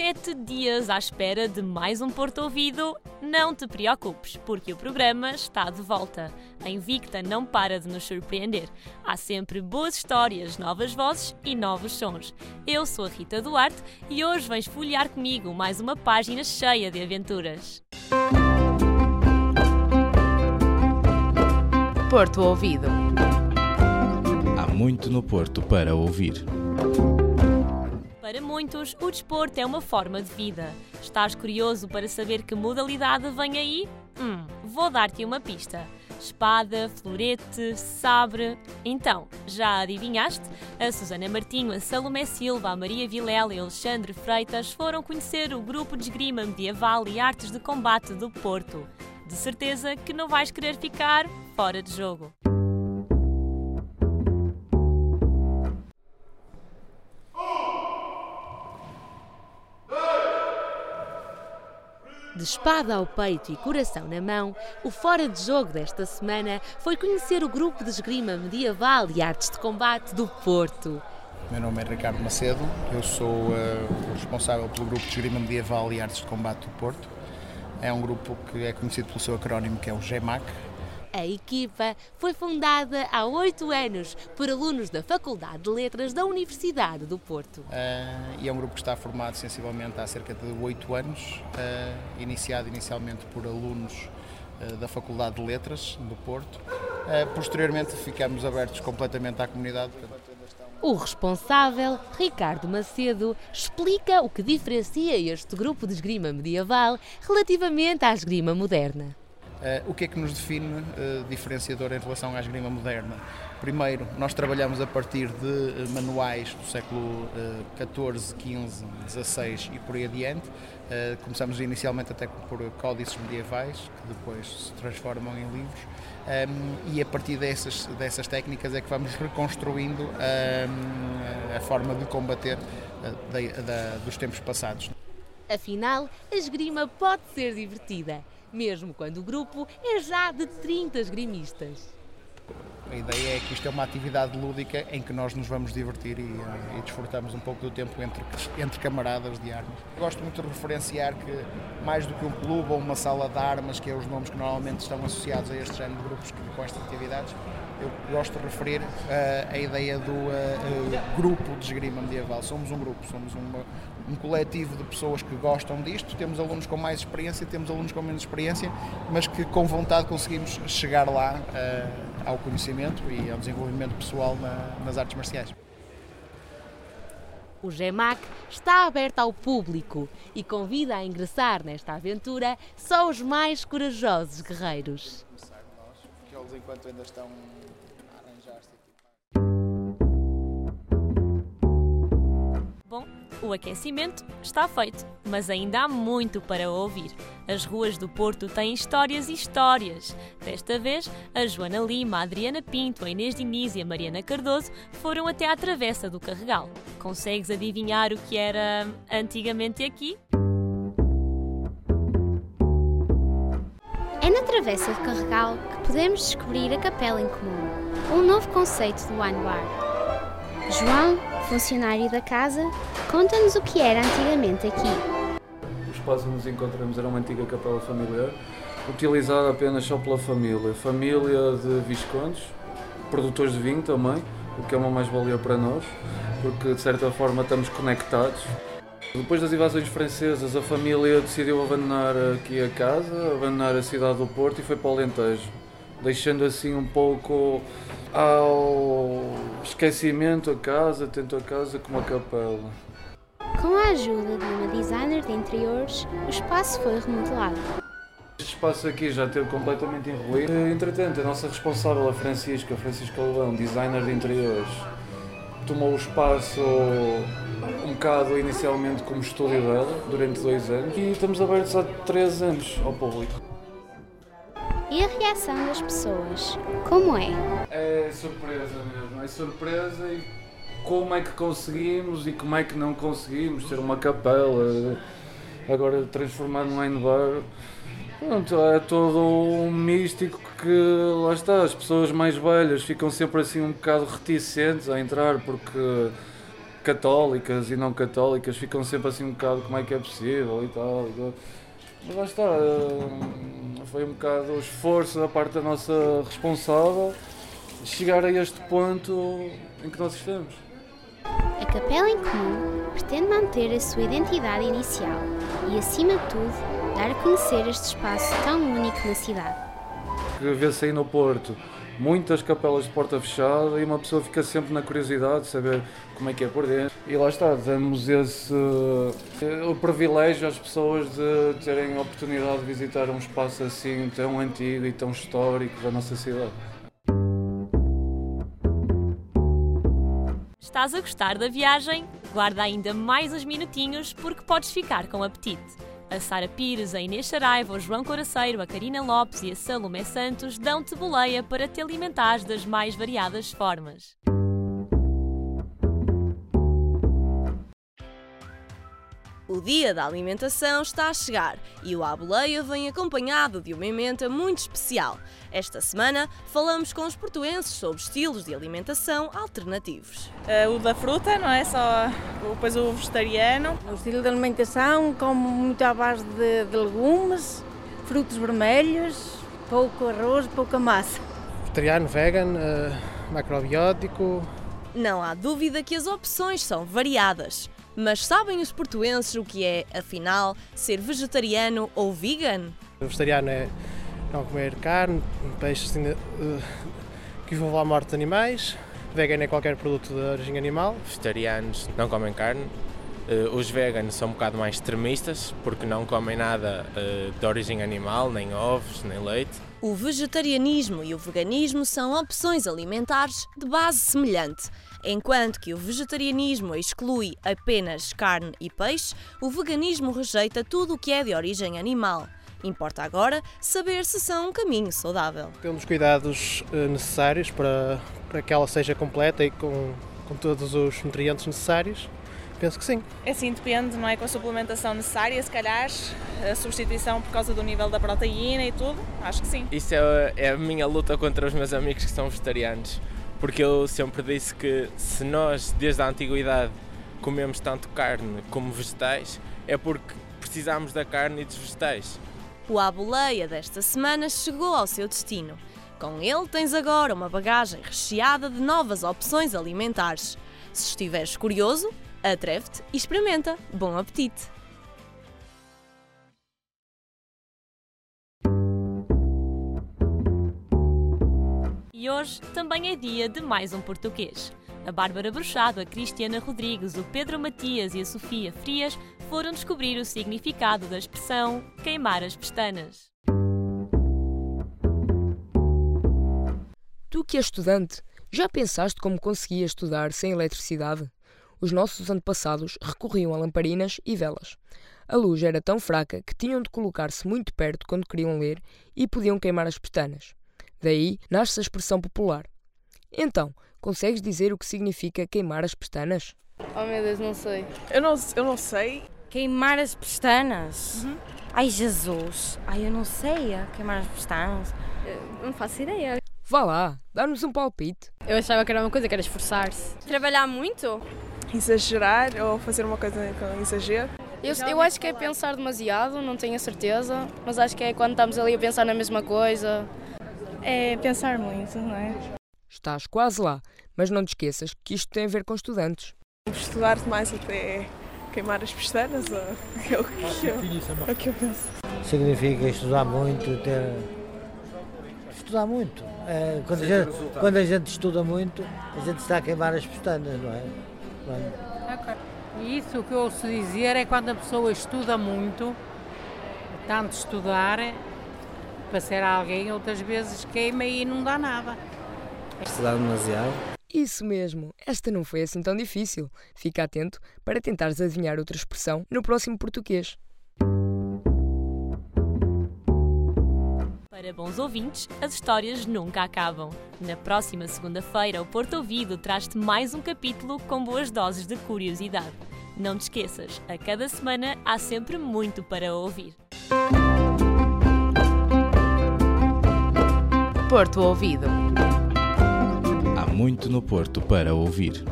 sete dias à espera de mais um Porto Ouvido, não te preocupes, porque o programa está de volta. A Invicta não para de nos surpreender. Há sempre boas histórias, novas vozes e novos sons. Eu sou a Rita Duarte e hoje vens folhear comigo mais uma página cheia de aventuras. Porto Ouvido. Há muito no Porto para ouvir. Para muitos, o desporto é uma forma de vida. Estás curioso para saber que modalidade vem aí? Hum, vou dar-te uma pista. Espada, florete, sabre. Então, já adivinhaste? A Susana Martinho, a Salomé Silva, a Maria Vilela e Alexandre Freitas foram conhecer o grupo de esgrima medieval e artes de combate do Porto. De certeza que não vais querer ficar fora de jogo. De espada ao peito e coração na mão, o fora de jogo desta semana foi conhecer o grupo de esgrima medieval e artes de combate do Porto. Meu nome é Ricardo Macedo, eu sou uh, responsável pelo grupo de esgrima medieval e artes de combate do Porto. É um grupo que é conhecido pelo seu acrónimo que é o GEMAC, a equipa foi fundada há oito anos por alunos da Faculdade de Letras da Universidade do Porto. Uh, e é um grupo que está formado sensivelmente há cerca de oito anos, uh, iniciado inicialmente por alunos uh, da Faculdade de Letras do Porto. posteriormente ficamos abertos completamente à comunidade. O responsável, Ricardo Macedo, explica o que diferencia este grupo de esgrima medieval relativamente à esgrima moderna. Uh, o que é que nos define uh, diferenciador em relação à esgrima moderna? Primeiro, nós trabalhamos a partir de uh, manuais do século XIV, XV, XVI e por aí adiante. começamos inicialmente até por códices medievais, que depois se transformam em livros, ehm, e a partir dessas, dessas técnicas é que vamos reconstruindo um, ehm, a forma de combater dos tempos passados. Afinal, a esgrima pode ser divertida mesmo quando o grupo é já de 30 esgrimistas. A ideia é que isto é uma atividade lúdica em que nós nos vamos divertir e, eh, e desfrutamos um pouco do tempo entre, entre camaradas de armas. Gosto muito de referenciar que, mais do que um clube ou uma sala de armas, que é os nomes que normalmente estão associados a este género de grupos que, com estas atividades, eu gosto de referir uh, a ideia do uh, uh, grupo de esgrima medieval. Somos um grupo, somos uma, um coletivo de pessoas que gostam disto. Temos alunos com mais experiência, temos alunos com menos experiência, mas que com vontade conseguimos chegar lá ao conhecimento e ao desenvolvimento pessoal na, nas artes marciais. O GEMAC está aberto ao público e convida a ingressar nesta aventura só os mais corajosos guerreiros. Começar nós, que eles enquanto ainda estão Bom, o aquecimento está feito, mas ainda há muito para ouvir. As ruas do Porto têm histórias e histórias. Desta vez, a Joana Lima, a Adriana Pinto, a Inês Diniz e a Mariana Cardoso foram até à Travessa do Carregal. Consegues adivinhar o que era antigamente aqui? É na Travessa do Carregal que podemos descobrir a Capela em Comum, um novo conceito do bar. João funcionário da casa, conta-nos o que era antigamente aqui. O espaço onde nos encontramos era uma antiga capela familiar, utilizada apenas só pela família. Família de viscondes, produtores de vinho também, o que é uma mais-valia para nós, porque de certa forma estamos conectados. Depois das invasões francesas, a família decidiu abandonar aqui a casa, abandonar a cidade do Porto e foi para o Alentejo, deixando assim um pouco ao esquecimento a casa, tanto a casa como a capela. Com a ajuda de uma designer de interiores, o espaço foi remodelado. Este espaço aqui já esteve completamente enruído. Entretanto, a nossa responsável, a Francisca, Francisca Leão, designer de interiores, tomou o espaço um bocado inicialmente como estúdio dela, durante dois anos, e estamos abertos há três anos ao público. E a reação das pessoas? Como é? É surpresa mesmo, é surpresa e como é que conseguimos e como é que não conseguimos ter uma capela, agora transformar num wine bar. Pronto, é todo um místico que lá está, as pessoas mais velhas ficam sempre assim um bocado reticentes a entrar porque católicas e não católicas ficam sempre assim um bocado como é que é possível e tal. E tal. Mas lá está, eh, foi um bocado o esforço da parte da nossa responsável chegar a este ponto em que nós estamos. A Capela em Comum pretende manter a sua identidade inicial e, acima de tudo, dar a conhecer este espaço tão único na cidade. Vê-se aí no Porto muitas capelas de porta fechada e uma pessoa fica sempre na curiosidade de saber como é que é por dentro. E lá está, damos esse eh, o privilégio às pessoas de terem a oportunidade de visitar um espaço assim tão antigo e tão histórico da nossa cidade. Estás a gostar da viagem? Guarda ainda mais uns minutinhos porque podes ficar com apetite. A Sara Pires, a Inês Saraiva, o João Coraceiro, a Karina Lopes e a Salomé Santos dão-te boleia para te alimentares das mais variadas formas. O dia da alimentação está a chegar e o Aboleia vem acompanhado de uma emenda muito especial. Esta semana falamos com os portuenses sobre estilos de alimentação alternativos. Uh, o da fruta, não é? Só depois o vegetariano. O estilo de alimentação, como muito à base de, de legumes, frutos vermelhos, pouco arroz, pouca massa. Vegetariano, vegan, uh, macrobiótico. Não há dúvida que as opções são variadas. Mas sabem os portuenses o que é, afinal, ser vegetariano ou vegan? O vegetariano é não comer carne, peixe assim, uh, que envolva a morte de animais. Vegan é qualquer produto de origem animal. Vegetarianos não comem carne. Uh, os veganos são um bocado mais extremistas porque não comem nada uh, de origem animal, nem ovos, nem leite. O vegetarianismo e o veganismo são opções alimentares de base semelhante. Enquanto que o vegetarianismo exclui apenas carne e peixe, o veganismo rejeita tudo o que é de origem animal. Importa agora saber se são um caminho saudável. Temos cuidados necessários para, para que ela seja completa e com, com todos os nutrientes necessários. Penso que sim. É sim, depende, não é? Com a suplementação necessária, se calhar, a substituição por causa do nível da proteína e tudo, acho que sim. Isso é, é a minha luta contra os meus amigos que são vegetarianos porque eu sempre disse que se nós, desde a antiguidade, comemos tanto carne como vegetais, é porque precisamos da carne e dos vegetais. O Aboleia desta semana chegou ao seu destino. Com ele tens agora uma bagagem recheada de novas opções alimentares. Se estiveres curioso, atreve-te e experimenta. Bom apetite! E hoje também é dia de mais um português. A Bárbara Bruxado, a Cristiana Rodrigues, o Pedro Matias e a Sofia Frias foram descobrir o significado da expressão queimar as pestanas. Tu que és estudante, já pensaste como conseguias estudar sem eletricidade? Os nossos antepassados recorriam a lamparinas e velas. A luz era tão fraca que tinham de colocar-se muito perto quando queriam ler e podiam queimar as pestanas. Daí nasce a expressão popular. Então, consegues dizer o que significa queimar as pestanas? Oh meu Deus, não sei. Eu não, eu não sei. Queimar as pestanas? Uhum. Ai Jesus! Ai, eu não sei. Queimar as pestanas? Eu não faço ideia. Vá lá, dá-nos um palpite. Eu achava que era uma coisa que era esforçar-se. Trabalhar muito? Exagerar ou fazer uma coisa com exagero? Eu, eu acho que é pensar demasiado, não tenho a certeza, mas acho que é quando estamos ali a pensar na mesma coisa, é pensar muito, não é? Estás quase lá, mas não te esqueças que isto tem a ver com estudantes. Estudar demais até queimar as pestanas, é o que, eu, é o que eu penso. Significa estudar muito, ter... estudar muito. É, quando, a gente, quando, a gente, estuda muito, a gente está a queimar as pestanas, não é? E isso o que eu ouço dizer é quando a pessoa estuda muito, tanto estudar, para ser alguém, outras vezes queima e não dá nada. Estudar demasiado? Isso mesmo, esta não foi assim tão difícil. Fica atento para tentares adivinhar outra expressão no próximo português. Para bons ouvintes, as histórias nunca acabam. Na próxima segunda-feira, o Porto Ouvido traz-te mais um capítulo com boas doses de curiosidade. Não te esqueças, a cada semana há sempre muito para ouvir. Porto Ouvido. Há muito no Porto para ouvir.